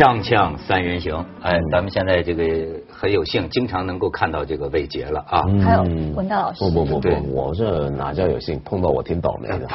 锵锵三人行，哎，咱们现在这个很有幸，经常能够看到这个伟杰了啊。还有文道老师，不不不不，我这哪叫有幸，碰到我挺倒霉的。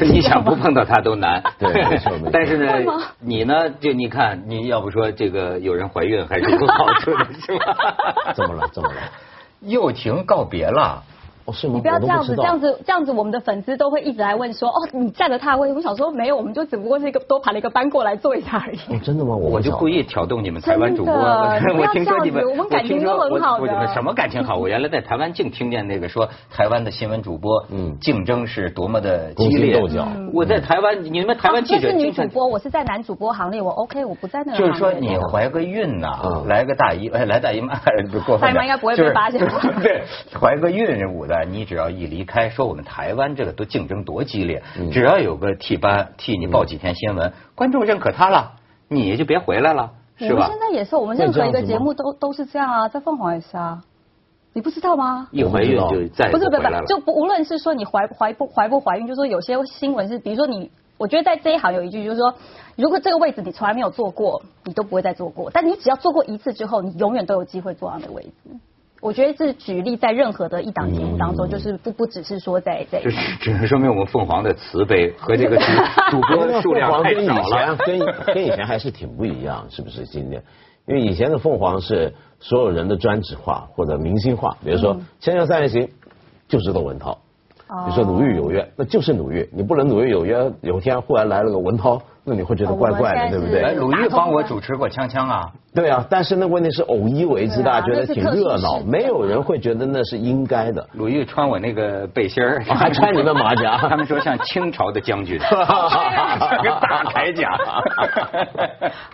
你想不碰到他都难。对没错没错但是呢，你呢，就你看，你要不说这个有人怀孕还是有好处的，是吧？怎么了？怎么了？又婷告别了。哦，是吗？你不要这样子，这样子，这样子，我们的粉丝都会一直来问说，哦，你占了他的位置。我想说，没有，我们就只不过是一个多排了一个班过来坐一下而已。哦，真的吗？我我就故意。挑动你们台湾主播，我听说你们，不要这样子我们感情听说都很好的我我什么感情好？我 原来在台湾净听见那个说台湾的新闻主播，嗯嗯，竞争是多么的激勾心烈斗角。我在台湾，你们台湾记这是女主播，我是在男主播行列，我 OK，我不在那个就是说你怀个孕呐、嗯来个大姨，哎，来大姨妈不过分大姨妈应该不会被发现吧 对，怀个孕舞的，你只要一离开，说我们台湾这个都竞争多激烈，嗯只要有个替班替你报几天新闻，观众认可他了，你就别回来了，是吧我们现？在也是，我们任何一个节目都都是这样啊，在凤凰也是啊，你不知道吗？一怀孕就再不是不是不回来了，。就不无论是说你怀怀不怀不怀孕，就说有些新闻是，比如说你，我觉得在这一行有一句就是说，如果这个位置你从来没有坐过，你都不会再坐过，但你只要坐过一次之后，你永远都有机会坐上那个位置。我觉得是举例在任何的一档节目当中，就是不不只是说在在就是只能说明我们凤凰的慈悲和这个主主播数量太跟以少前了。跟跟以前还是挺不一样，是不是？今天，因为以前的凤凰是所有人的专职化或者明星化，比如说《锵锵三人行》就知道文涛，哦比如说鲁豫有约，那就是鲁豫，你不能鲁豫有约，有一天忽然来了个文涛，那你会觉得怪怪的，对不哎，对？鲁豫帮我主持过《锵锵》啊，对啊，但是那问题是偶一为之，大家觉得挺热闹，没有人会觉得那是应该的。鲁豫穿我那个背心儿，哦还穿你的马甲 他们说像清朝的将军，像个大铠甲。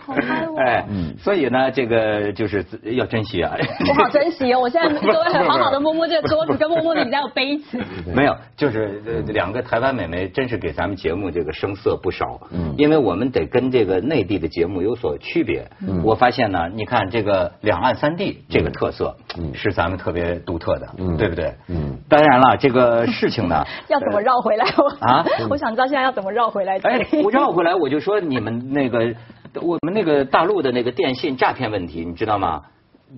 好嗨哦哎，所以呢，这个就是要珍惜啊。我好珍惜哦！我现在 都会很好好的摸摸这个桌子，跟摸摸你家有杯子。没有，就是呃两个台湾美眉，真是给咱们节目这个声色不少。嗯因为我们得跟这个内地的节目有所区别。嗯我发现呢，你看这个两岸三地这个特色，嗯是咱们特别独特的，嗯对不对？嗯当然了，这个事情呢，要怎么绕回来？我啊 我想知道现在要怎么绕回来这哎里。，我绕回来，我就说你们那个，我们那个大陆的那个电信诈骗问题，你知道吗？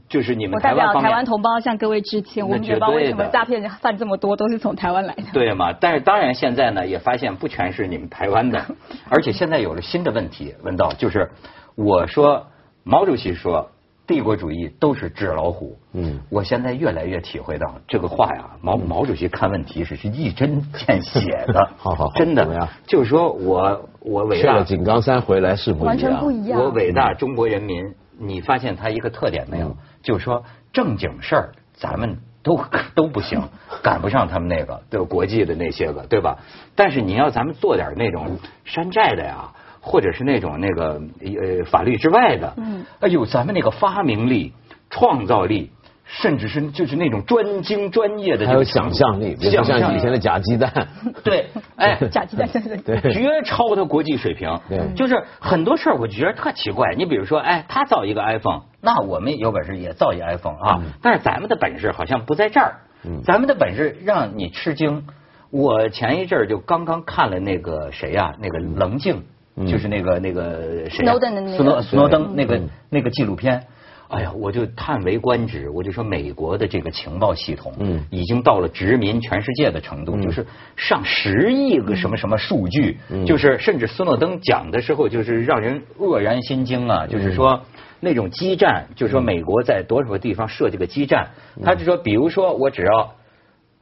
就是你们我代表台湾台湾同胞向各位致歉，我们那也不知道为什么诈骗犯这么多都是从台湾来的。对嘛？但是当然现在呢，也发现不全是你们台湾的，而且现在有了新的问题，问到就是我说毛主席说帝国主义都是纸老虎，嗯我现在越来越体会到这个话呀，毛毛主席看问题是是一针见血的，好好好真怎么样的，就是说我我伟去了井冈山回来是不一样，完全不一样我伟大中国人民，你发现他一个特点没有？嗯就是说正经事儿咱们都 都不行，赶不上他们那个对吧国际的那些个，对吧？但是你要咱们做点那种山寨的呀，或者是那种那个呃法律之外的，嗯，哎呦，咱们那个发明力、创造力。甚至是就是那种专精专业的这还有个想象力，比如说想象力像以前的假鸡蛋，对，哎，假鸡蛋真的对绝超他国际水平。对就是很多事儿我觉得特奇怪。你比如说，哎，他造一个 iPhone，那我们有本事也造一 iPhone 啊。嗯但是咱们的本事好像不在这儿。嗯咱们的本事让你吃惊。我前一阵儿就刚刚看了那个谁呀、那个棱镜，嗯就是那个那个谁呀、Snowden 的那个斯诺斯诺登那个嗯那个纪录片。哎呀，我就叹为观止，我就说美国的这个情报系统，嗯。已经到了殖民全世界的程度，嗯。就是上十亿个什么什么数据，嗯。就是甚至斯诺登讲的时候，就是让人愕然心惊啊，嗯。就是说。那种基站，就是说美国在多少个地方设这个基站，他就说，比如说我只要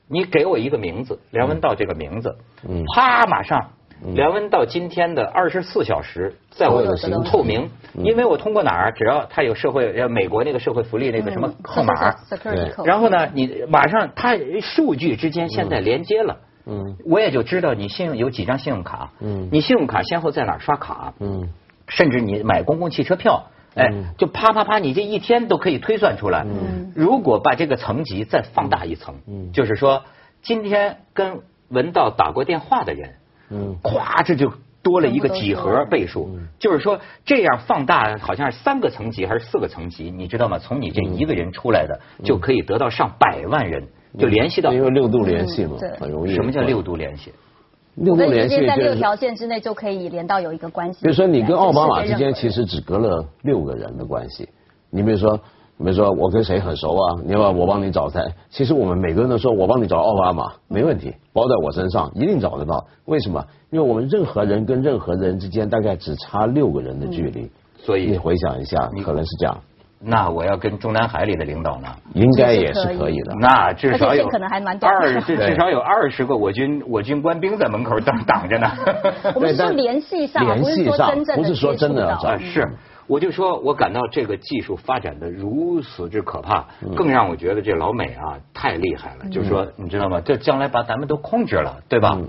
你给我一个名字，梁文道这个名字，嗯。啪，马上嗯梁文到今天的二十四小时在我有透明，嗯。因为我通过哪儿，只要他有社会呃美国那个社会福利那个什么号码。然后呢，你马上他数据之间现在连接了。嗯。我也就知道你信用有几张信用卡，嗯。你信用卡先后在哪儿刷卡，嗯。甚至你买公共汽车票，哎嗯，就啪啪啪，你这一天都可以推算出来。嗯。如果把这个层级再放大一层，嗯。就是说今天跟文道打过电话的人，嗯咵，这就多了一个几何倍数嗯。就是说这样放大，好像是三个层级还是四个层级，你知道吗？从你这一个人出来的，就可以得到上百万人，就联系到因为六度联系嘛很容易。什么叫六？度联系？六我跟你六连续之间在六，条线之内就可以连到有一个关系。比如说你跟奥巴马之间其实只隔了六个人的关系。你比如说，比如说我跟谁很熟啊？你要我帮你找谁？其实我们每个人都说我帮你找奥巴马，没问题，包在我身上，一定找得到。为什么？因为我们任何人跟任何人之间大概只差六个人的距离。所以你回想一下，可能是这样，那我要跟中南海里的领导呢？应该也是可以的。那至少有可能还蛮短的二，至至少有二十个我军我军官兵在门口挡挡着呢。我们是联系上，联不是系上说真正不是说真的接触到啊，是，我就说，我感到这个技术发展的如此之可怕，更让我觉得这老美啊太厉害了。就是说，你知道吗？这将来把咱们都控制了，对吧？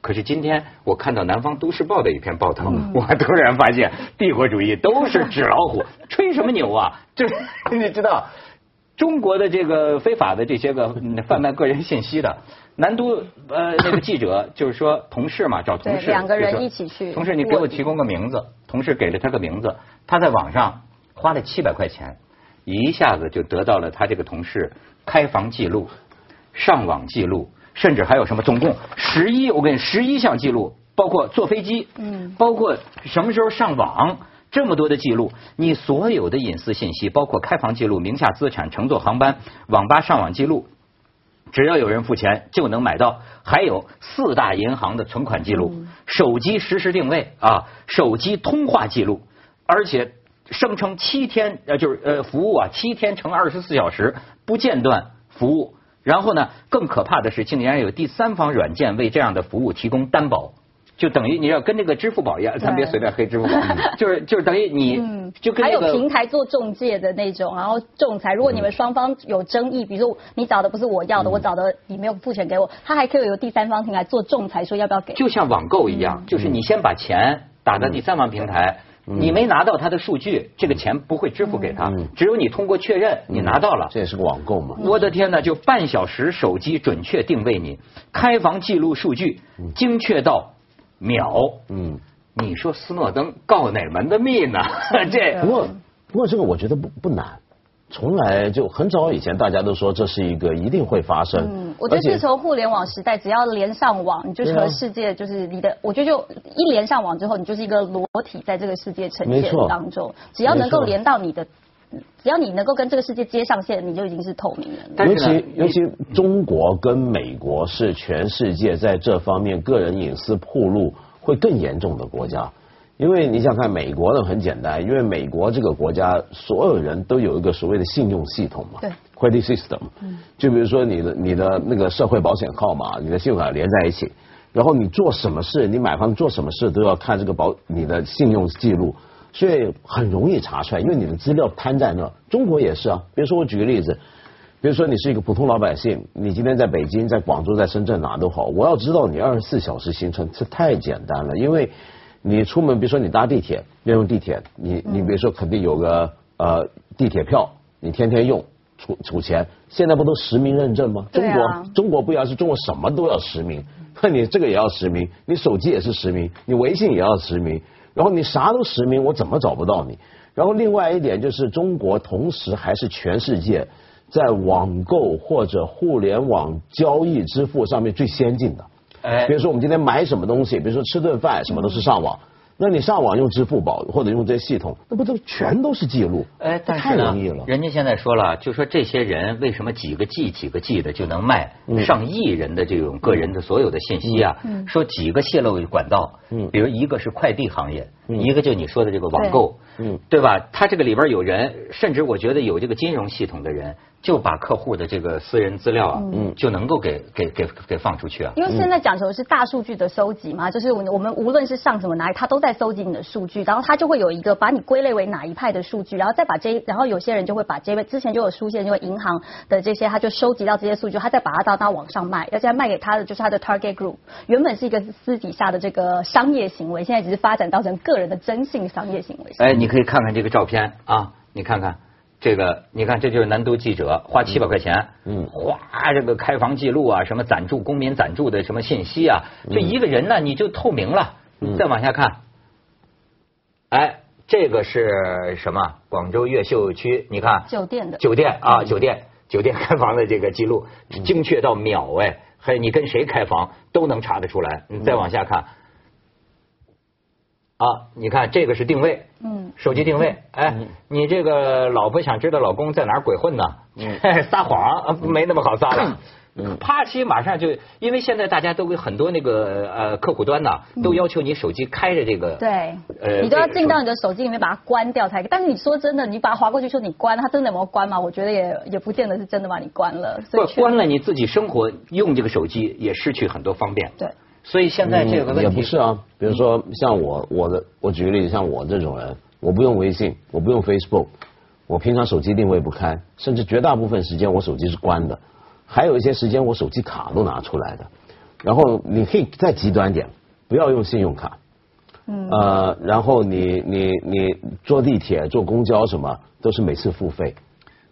可是今天我看到《南方都市报》的一篇报道，我突然发现帝国主义都是纸老虎，吹什么牛啊？这 你知道？中国的这个非法的这些个嗯 贩卖个人信息的，南都呃那个记者 就是说同事嘛，找同事对两个人一起去同事你给我提供个名字，同事给了他个名字，他在网上花了七百块钱，一下子就得到了他这个同事开房记录、上网记录，甚至还有什么，总共十一，我跟你十一项记录，包括坐飞机，嗯包括什么时候上网。这么多的记录，你所有的隐私信息，包括开房记录、名下资产、乘坐航班、网吧上网记录，只要有人付钱就能买到。还有四大银行的存款记录、手机实时定位啊、手机通话记录，而且声称七天呃就是呃服务啊七天乘二十四小时不间断服务。然后呢，更可怕的是，竟然有第三方软件为这样的服务提供担保。就等于你要跟那个支付宝一样，咱别随便黑支付宝，就是就是等于你嗯，就跟还有平台做中介的那种，然后仲裁，如果你们双方有争议，比如说你找的不是我要的，我找的你没有付钱给我，他还可以有第三方平台做仲裁，说要不要给。就像网购一样，就是你先把钱打到第三方平台，你没拿到他的数据，这个钱不会支付给他，只有你通过确认你拿到了。这也是个网购嘛。我的天呐，就半小时手机准确定位你，开房记录数据精确到秒。嗯，你说斯诺登告哪门的密呢？这不过不过这个我觉得不不难，从来就很早以前大家都说这是一个一定会发生。嗯，我觉得从互联网时代，只要连上网，你就是和世界就是你的，我觉得就一连上网之后，你就是一个裸体在这个世界呈现当中，只要能够连到你的，只要你能够跟这个世界接上线，你就已经是透明人了。尤其尤其中国跟美国是全世界在这方面个人隐私暴露会更严重的国家。因为你想看美国呢很简单，因为美国这个国家所有人都有一个所谓的信用系统嘛，对，credit system，就比如说你的你的那个社会保险号码、你的信用卡连在一起，然后你做什么事，你买房做什么事都要看这个保你的信用记录，所以很容易查出来，因为你的资料摊在那。中国也是啊，比如说我举个例子，比如说你是一个普通老百姓，你今天在北京、在广州、在深圳哪都好，我要知道你二十四小时行程，这太简单了，因为你出门，比如说你搭地铁，要用地铁，你你比如说肯定有个呃地铁票，你天天用。储储钱，现在不都实名认证吗？中国中国不要是中国什么都要实名，那 你这个也要实名，你手机也是实名，你微信也要实名，然后你啥都实名，我怎么找不到你？然后另外一点就是中国同时还是全世界在网购或者互联网交易支付上面最先进的。哎比如说我们今天买什么东西，比如说吃顿饭，什么都是上网。那你上网用支付宝或者用这些系统，那不都全都是记录？哎，但太是呢容易了，。人家现在说了，就说这些人为什么几个 G 几个 G 的就能卖嗯上亿人的这种个人的所有的信息啊？说几个泄露管道，嗯比如一个是快递行业，嗯一个就你说的这个网购，嗯对吧？他这个里边有人，甚至我觉得有这个金融系统的人，就把客户的这个私人资料啊，嗯就能够给给给给放出去啊。因为现在讲求的是大数据的收集嘛，就是我我们无论是上什么哪里，他都在搜集你的数据，然后他就会有一个把你归类为哪一派的数据，然后再把这，然后有些人就会把这位之前就有出现，因为银行的这些，他就收集到这些数据，他再把它到到网上卖，而且卖给他的就是他的 target group，原本是一个私底下的这个商业行为，现在只是发展到成个人的征信商业行为。哎，你可以看看这个照片啊，你看看这个，你看这就是南都记者花七百块钱，嗯哗，这个开房记录啊，什么暂住公民暂住的什么信息啊，这一个人呢你就透明了。嗯再往下看，哎，这个是什么？广州越秀区，你看酒店的酒店啊，酒店酒店开房的这个记录，精确到秒哎，还有你跟谁开房都能查得出来。你再往下看，啊，你看这个是定位，嗯，手机定位，哎，你这个老婆想知道老公在哪儿鬼混呢？嗯 撒谎啊没那么好撒了。啪叽，马上就，因为现在大家都很多那个呃客户端呐，都要求你手机开着这个，对，呃，你都要进到你的手机里面把它关掉才可以。但是你说真的，你把它划过去说你关，它真的有没有关吗？我觉得也也不见得是真的把你关了。所以关了，你自己生活用这个手机也失去很多方便。对，所以现在这个问题嗯也不是啊，比如说像我，我的我举个例子，像我这种人，我不用微信，我不用 Facebook，我平常手机定位不开，甚至绝大部分时间我手机是关的，还有一些时间我手机卡都拿出来的。然后你可以再极端点，不要用信用卡。嗯。呃，然后你你你坐地铁、坐公交什么都是每次付费。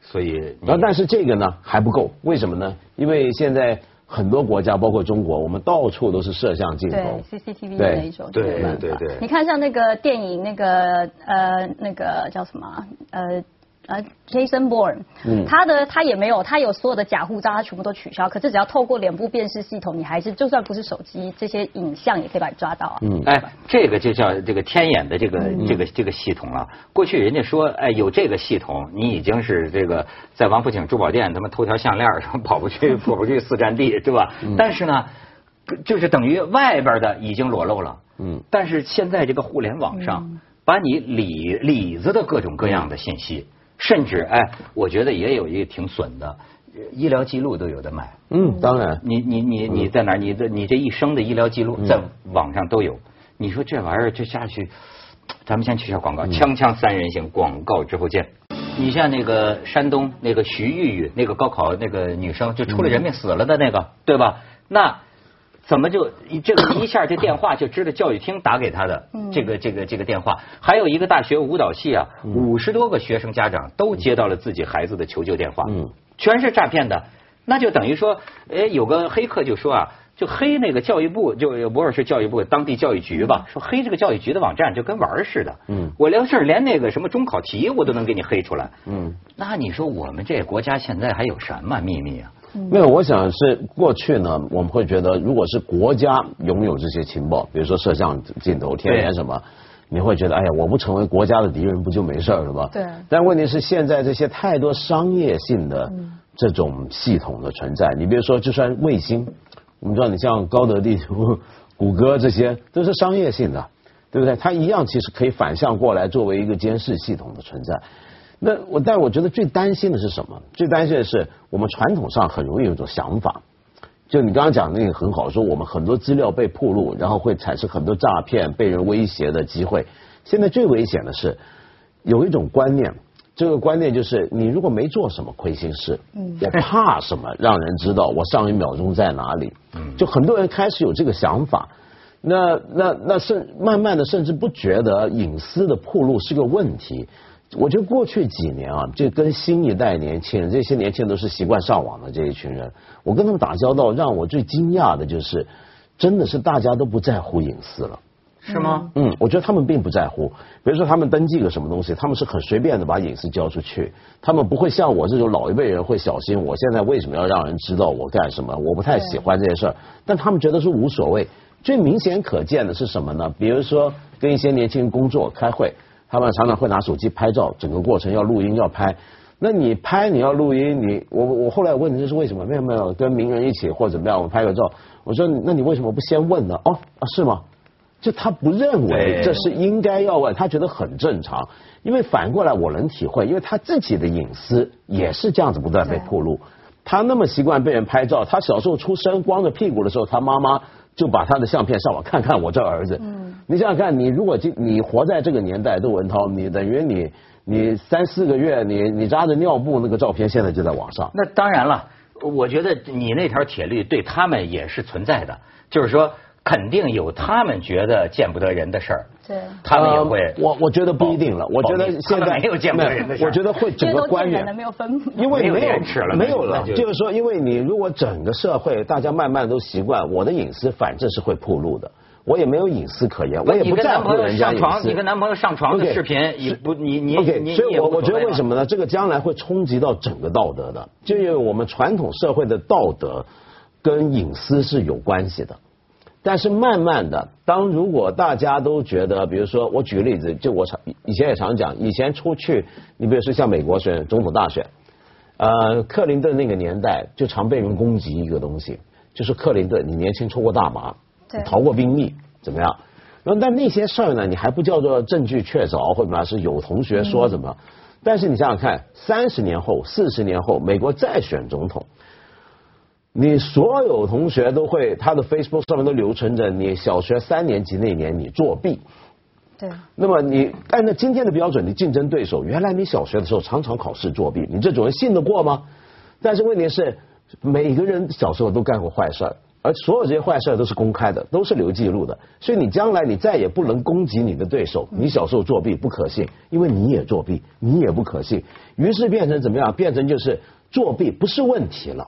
所以你然后但是这个呢还不够，为什么呢？因为现在很多国家，包括中国，我们到处都是摄像镜头对。CCTV 的那一种，对对对你看像那个电影那个呃那个叫什么啊呃。呃，Jason Bourne，嗯他的他也没有，他有所有的假护照，他全部都取消。可是只要透过脸部辨识系统，你还是就算不是手机，这些影像也可以把你抓到啊。嗯哎，这个就叫这个天眼的这个这个这个系统了。过去人家说，哎，有这个系统，你已经是这个在王府井珠宝店他妈偷条项链儿，跑不去跑不去四站地，对吧？但是呢，就是等于外边的已经裸露了。嗯但是现在这个互联网上，把你里里子的各种各样的信息，甚至哎，我觉得也有一个挺损的，医疗记录都有的买。嗯，当然。你你你你在哪儿？你的你这一生的医疗记录在网上都有。你说这玩意儿这下去，咱们先去下广告，锵锵三人行，广告之后见。你像那个山东那个徐玉玉，那个高考那个女生，就出了人命死了的那个，对吧？那怎么就这个一下这电话就知道教育厅打给他的这个这个这个电话？还有一个大学舞蹈系啊，五十多个学生家长都接到了自己孩子的求救电话，嗯全是诈骗的。那就等于说，哎，有个黑客就说啊，就黑那个教育部，就不是是教育部当地教育局吧，说黑这个教育局的网站就跟玩儿似的。嗯我连是连那个什么中考题我都能给你黑出来。嗯，那你说我们这国家现在还有什么秘密啊？没有，我想是过去呢，我们会觉得，如果是国家拥有这些情报，比如说摄像镜头、天眼什么，你会觉得，哎呀，我不成为国家的敌人，不就没事儿了吗？对但问题是，现在这些太多商业性的这种系统的存在，你比如说，就算卫星，我们知道，你像高德地图、谷歌这些，都是商业性的，对不对？它一样其实可以反向过来作为一个监视系统的存在。那我，但我觉得最担心的是什么？最担心的是我们传统上很容易有一种想法，就你刚刚讲的那个很好，说我们很多资料被暴露，然后会产生很多诈骗、被人威胁的机会。现在最危险的是有一种观念，这个观念就是你如果没做什么亏心事，我怕什么让人知道我上一秒钟在哪里？就很多人开始有这个想法。那那那甚慢慢的甚至不觉得隐私的暴露是个问题。我觉得过去几年啊，这跟新一代年轻人，这些年轻人都是习惯上网的这一群人，我跟他们打交道，让我最惊讶的就是，真的是大家都不在乎隐私了。是吗？嗯，我觉得他们并不在乎。比如说，他们登记个什么东西，他们是很随便的把隐私交出去，他们不会像我这种老一辈人会小心。我现在为什么要让人知道我干什么？我不太喜欢这些事儿，但他们觉得是无所谓。最明显可见的是什么呢？比如说跟一些年轻人工作开会，他们常常会拿手机拍照，整个过程要录音要拍。那你拍你要录音，你我我后来问你这是为什么？没有没有，跟名人一起或者怎么样，我拍个照。我说那你为什么不先问呢？哦啊是吗？就他不认为这是应该要问，他觉得很正常。因为反过来我能体会，因为他自己的隐私也是这样子不断被暴露。他那么习惯被人拍照，他小时候出生光着屁股的时候，他妈妈就把他的相片上网看看我这儿子。嗯，你想想看，你如果今你活在这个年代，窦文涛，你等于你你三四个月，你你扎着尿布那个照片，现在就在网上。那当然了，我觉得你那条铁律对他们也是存在的，就是说肯定有他们觉得见不得人的事儿，对，他们也会。呃我我觉得不一定了，我觉得现在没有见不得人的事儿我觉得会整个官员因为没有分因为没有没有了没有了那，就就是说，因为你如果整个社会大家慢慢都习惯，我的隐私反正是会暴露的，我也没有隐私可言，我也不在乎跟男朋友人家隐上床，私。你跟男朋友上床的视频，你不你你你，所以我我觉得为什？么呢？这个将来会冲击到整个道德的，就因为我们传统社会的道德跟隐私是有关系的。但是慢慢的，当如果大家都觉得，比如说我举个例子，就我常以前也常讲，以前出去，你比如说像美国选总统大选，呃，克林顿那个年代就常被人攻击一个东西，就是克林顿，你年轻抽过大麻，对逃过兵役，怎么样？然后但那些事儿呢，你还不叫做证据确凿，或者嘛是有同学说什么？但是你想想看，三十年后、四十年后，美国再选总统。你所有同学都会，他的 Facebook 上面都留存着你小学三年级那年你作弊。对，那么你按照今天的标准，你竞争对手，原来你小学的时候常常考试作弊，你这种人信得过吗？但是问题是，每个人小时候都干过坏事儿，而所有这些坏事儿都是公开的，都是留记录的，所以你将来你再也不能攻击你的对手，你小时候作弊不可信，因为你也作弊，你也不可信，于是变成怎么样？变成就是作弊不是问题了。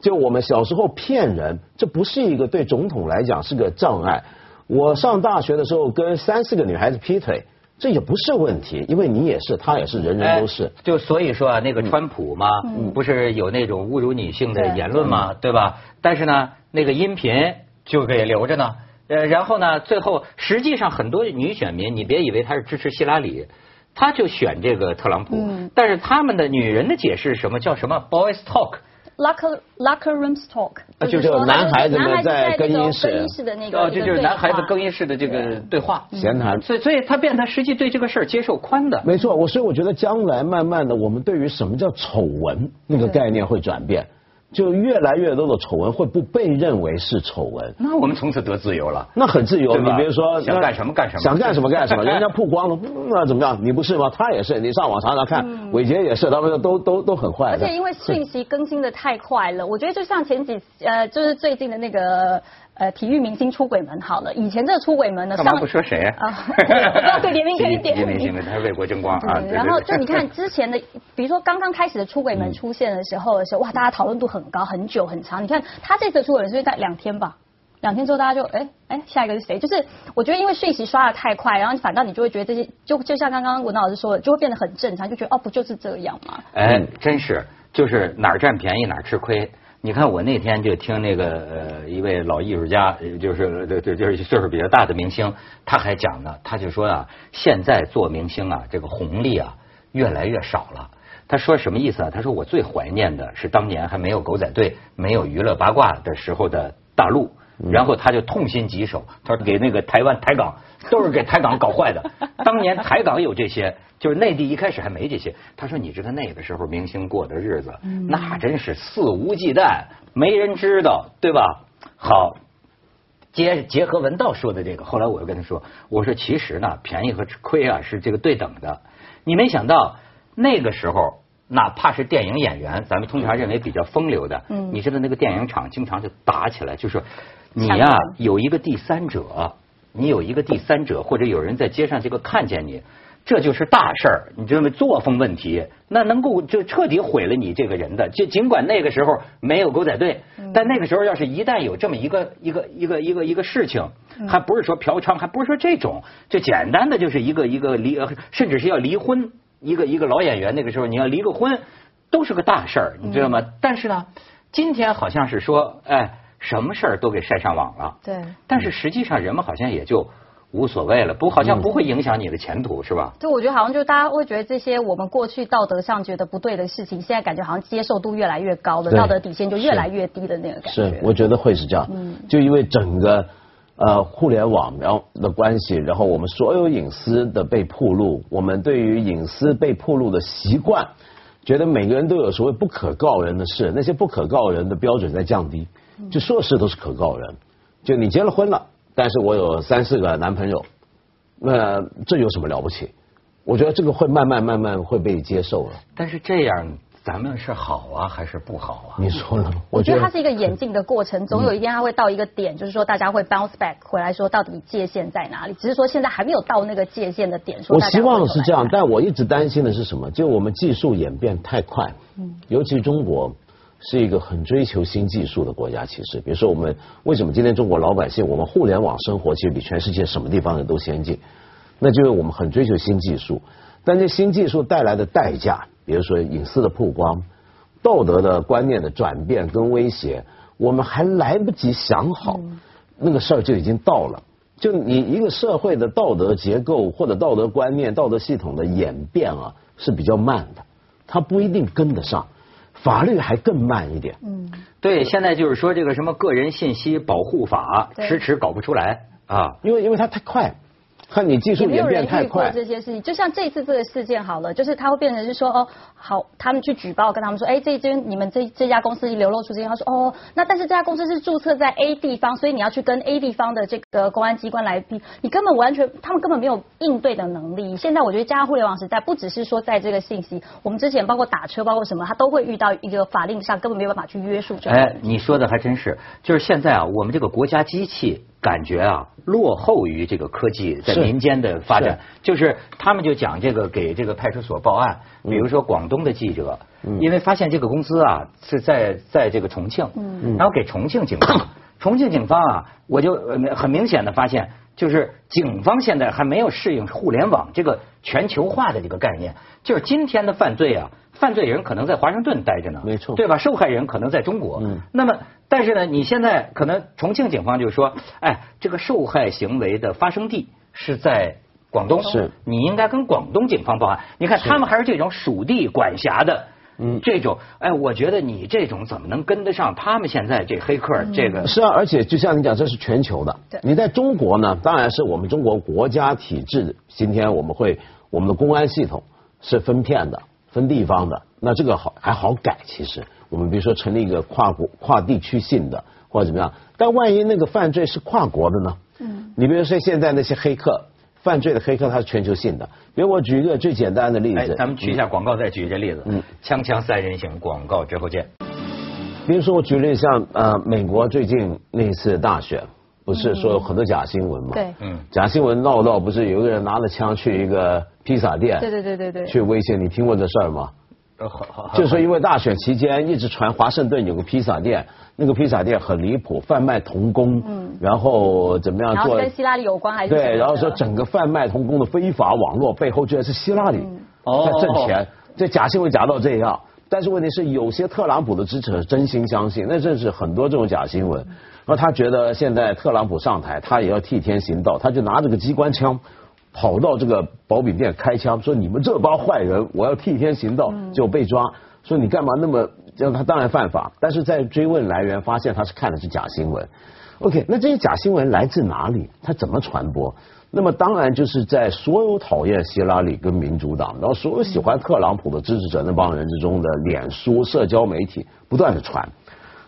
就我们小时候骗人，这不是一个对总统来讲是个障碍。我上大学的时候跟三四个女孩子劈腿，这也不是问题，因为你也是，他也是，人人都是。哎就所以说啊，那个川普嘛，不是有那种侮辱女性的言论嘛，对吧？但是呢，那个音频就给留着呢。呃，然后呢，最后实际上很多女选民，你别以为她是支持希拉里，她就选这个特朗普。嗯但是他们的女人的解释是什么叫什么 boys talk？Locker locker rooms talk，啊就就是说男孩子们在更衣室更衣室的那个，哦，这就是男孩子更衣室的这个对话。闲谈。所以，所以他变，他实际对这个事儿接受宽的。没错，我所以我觉得将来慢慢的，我们对于什么叫丑闻那个概念会转变，就越来越多的丑闻会不被认为是丑闻。那我们从此得自由了。那很自由，你比如说想干什么干什么想干什么干什么，人家曝光了，嗯那怎么样？你不是吗？他也是，你上网查查看，伟杰也是，他们都都都很坏。而且因为讯息更新的太快了，我觉得就像前几呃，就是最近的那个呃体育明星出轨门好了，以前这个出轨门呢，干嘛上不说谁啊？啊 不要对联名可以点联名性的，他为国争光啊。然后就你看之前的，比如说刚刚开始的出轨门出现的时候的时候，哇，大家讨论度很高，很久很长。你看他这次出轨门是在两天吧？两天之后大家就哎哎下一个是谁？就是我觉得因为讯息刷的太快，然后反倒你就会觉得这些就就像刚刚文老师说的，就会变得很正常，就觉得哦不就是这样吗？哎，真是，就是哪儿占便宜哪儿吃亏。你看我那天就听那个呃一位老艺术家，就是就就就是岁数比较大的明星，他还讲呢，他就说啊，现在做明星啊，这个红利啊越来越少了。他说什么意思啊？他说我最怀念的是当年还没有狗仔队、没有娱乐八卦的时候的大陆。然后他就痛心疾首，他说给那个台湾台港都是给台港搞坏的。当年台港有这些，就是内地一开始还没这些。他说你知道那个时候明星过的日子，那真是肆无忌惮，没人知道，对吧？好，结结合文道说的这个，后来我又跟他说，我说其实呢，便宜和亏啊是这个对等的。你没想到那个时候，哪怕是电影演员，咱们通常认为比较风流的，嗯你知道那个电影厂经常就打起来，就是你呀人有一个第三者，你有一个第三者，或者有人在街上这个看见你。这就是大事儿，你知道吗？作风问题，那能够就彻底毁了你这个人的。就尽管那个时候没有狗仔队，但那个时候要是一旦有这么一个一个一个一个一个事情，还不是说嫖娼，还不是说这种，就简单的就是一个一个离，呃甚至是要离婚，一个一个老演员那个时候你要离个婚，都是个大事儿，你知道吗？但是呢，今天好像是说，哎，什么事儿都给晒上网了，对。但是实际上人们好像也就无所谓了，不好像不会影响你的前途，是吧？就我觉得好像就大家会觉得这些我们过去道德上觉得不对的事情，现在感觉好像接受度越来越高了，道德底线就越来越低的那个感觉。是，我觉得会是这样。嗯就因为整个呃互联网然后的关系，然后我们所有隐私的被暴露，我们对于隐私被暴露的习惯，觉得每个人都有所谓不可告人的事，那些不可告人的标准在降低，就硕士都是可告人。就你结了婚了，但是我有三四个男朋友，那这有什么了不起？我觉得这个会慢慢慢慢会被接受了。但是这样咱们是好啊还是不好啊？你说呢？我觉得它是一个演进的过程，总有一天它会到一个点，就是说大家会 bounce back 回来说到底界限在哪里，只是说现在还没有到那个界限的点。说我希望是这样，但我一直担心的是什么？就我们技术演变太快，尤其中国是一个很追求新技术的国家。其实，比如说我们为什么今天中国老百姓我们互联网生活其实比全世界什么地方人都先进？那就是我们很追求新技术，但这新技术带来的代价，比如说隐私的曝光、道德的观念的转变跟威胁，我们还来不及想好，那个事儿就已经到了。就你一个社会的道德结构或者道德观念、道德系统的演变啊，是比较慢的，它不一定跟得上，法律还更慢一点。嗯，对，现在就是说这个什么个人信息保护法迟迟搞不出来。啊。因为因为它太快，看你技术演变太快。这些事情。就像这次这个事件好了，就是他会变成是说哦，好，他们去举报，跟他们说，哎，这间你们这这家公司流露出这些，他说哦，那但是这家公司是注册在 A 地方，所以你要去跟 A 地方的这个公安机关来比，你根本完全，他们根本没有应对的能力。现在我觉得加上互联网时代，不只是说在这个信息，我们之前包括打车，包括什么，他都会遇到一个法令上根本没有办法去约束这个哎。你说的还真是，就是现在啊，我们这个国家机器感觉啊落后于这个科技在民间的发展，就是他们就讲这个给这个派出所报案，比如说广东的记者，因为发现这个公司啊是在在这个重庆，嗯。然后给重庆警方，重庆警方啊，我就呃很明显的发现，就是警方现在还没有适应互联网这个全球化的这个概念，就是今天的犯罪啊，犯罪人可能在华盛顿待着呢，没错对吧？受害人可能在中国，嗯那么但是呢，你现在可能重庆警方就说，哎，这个受害行为的发生地是在。广东是你应该跟广东警方报案。你看他们还是这种属地管辖的，嗯这种，哎，我觉得你这种怎么能跟得上他们现在这黑客这个？是啊，而且就像你讲，这是全球的对。你在中国呢，当然是我们中国国家体制。今天我们会，我们的公安系统是分片的、分地方的。那这个好还好改，其实我们比如说成立一个跨国、跨地区性的或者怎么样。但万一那个犯罪是跨国的呢？嗯，你比如说现在那些黑客。犯罪的黑客他是全球性的，比如我举一个最简单的例哎子，，咱们举一下广告，再举一个例子。嗯，锵锵三人行，广告之后见。比如说我举例像呃美国最近那一次大选，不是说有很多假新闻嘛？对嗯，假新闻闹到不是有一个人拿着枪去一个披萨店，对对对对对。去威胁，你听过这事儿吗？就是说因为大选期间一直传华盛顿有个披萨店，那个披萨店很离谱，贩卖童工，嗯然后怎么样做？然后跟希拉里有关还是对，然后说整个贩卖童工的非法网络背后居然是希拉里在挣钱，这假新闻假到这样。但是问题是，有些特朗普的支持者真心相信，那真是很多这种假新闻。然后他觉得现在特朗普上台，他也要替天行道，他就拿着个机关枪。跑到这个薄饼店开枪，说你们这帮坏人，我要替天行道，就被抓。说你干嘛那么，让他当然犯法，但是在追问来源，发现他是看的是假新闻。OK，那这些假新闻来自哪里？它怎么传播？那么当然就是在所有讨厌希拉里跟民主党，然后所有喜欢特朗普的支持者那帮人之中的脸书、社交媒体不断的传。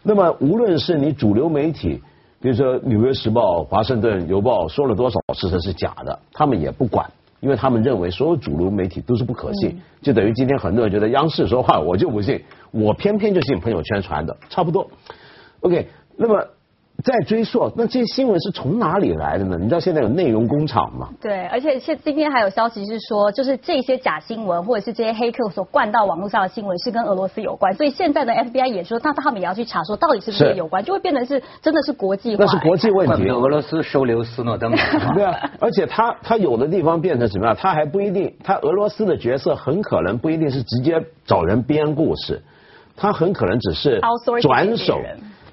那么无论是你主流媒体，比如说《纽约时报》、《华盛顿邮报》说了多少事实是假的，他们也不管，因为他们认为所有主流媒体都是不可信，就等于今天很多人觉得央视说话我就不信，我偏偏就信朋友圈传的，差不多。OK，那么再追溯，那这些新闻是从哪里来的呢？你知道现在有内容工厂吗？对，而且现今天还有消息是说，就是这些假新闻或者是这些黑客所灌到网络上的新闻是跟俄罗斯有关，所以现在的 FBI 也说，那他们也要去查，说到底是不是是有关，就会变成是真的是国际化。那是国际问题。俄罗斯收留斯诺登。对啊，而且他他有的地方变成什么样，他还不一定，他俄罗斯的角色很可能不一定是直接找人编故事，他很可能只是转手。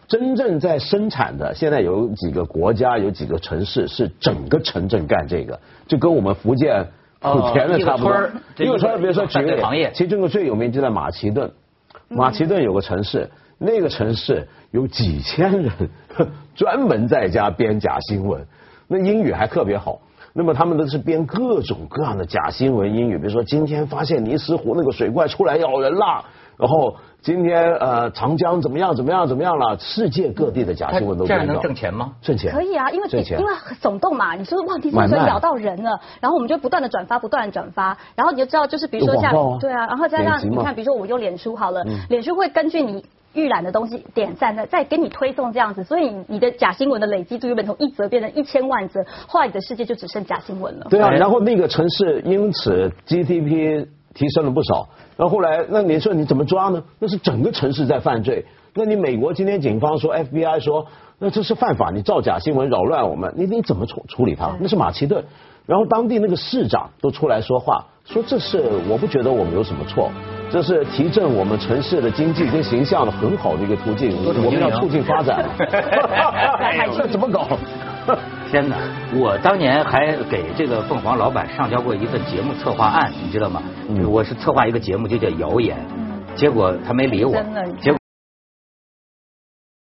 真正在生产的，现在有几个国家有几个城市是整个城镇干这个，就跟我们福建莆田的差不多哦一个村儿。一个村儿，比如说举个行业例，其中一个最有名就在马其顿，马其顿有个城市，那个城市有几千人 专门在家编假新闻，那英语还特别好。那么他们都是编各种各样的假新闻英语，比如说今天发现尼斯湖那个水怪出来咬人啦，然后今天呃长江怎么样怎么样怎么样了，世界各地的假新闻都这样能挣钱吗？挣钱可以啊，因为因为很耸动嘛，你说哇，你买卖是不是咬到人了？然后我们就不断的转发，不断的转发，然后你就知道，就是比如说像对啊，然后再让点击嘛你看，比如说我用脸书好了嗯，脸书会根据你。预览的东西点赞，再再给你推送这样子，所以你的假新闻的累积度原本从一则变成一千万则，后来你的世界就只剩假新闻了。对啊，哎然后那个城市因此 GDP 提升了不少。然后后来，那你说你怎么抓呢？那是整个城市在犯罪。那你美国今天警方说，FBI 说，那这是犯法，你造假新闻扰乱我们，你你怎么处处理他？那是马其顿。然后当地那个市长都出来说话，说这是我不觉得我们有什么错，这是提振我们城市的经济跟形象的很好的一个途径。我们要促进发展。这怎么搞？天哪！我当年还给这个凤凰老板上交过一份节目策划案，你知道吗？我是策划一个节目，就叫《谣言》，结果他没理我。结果。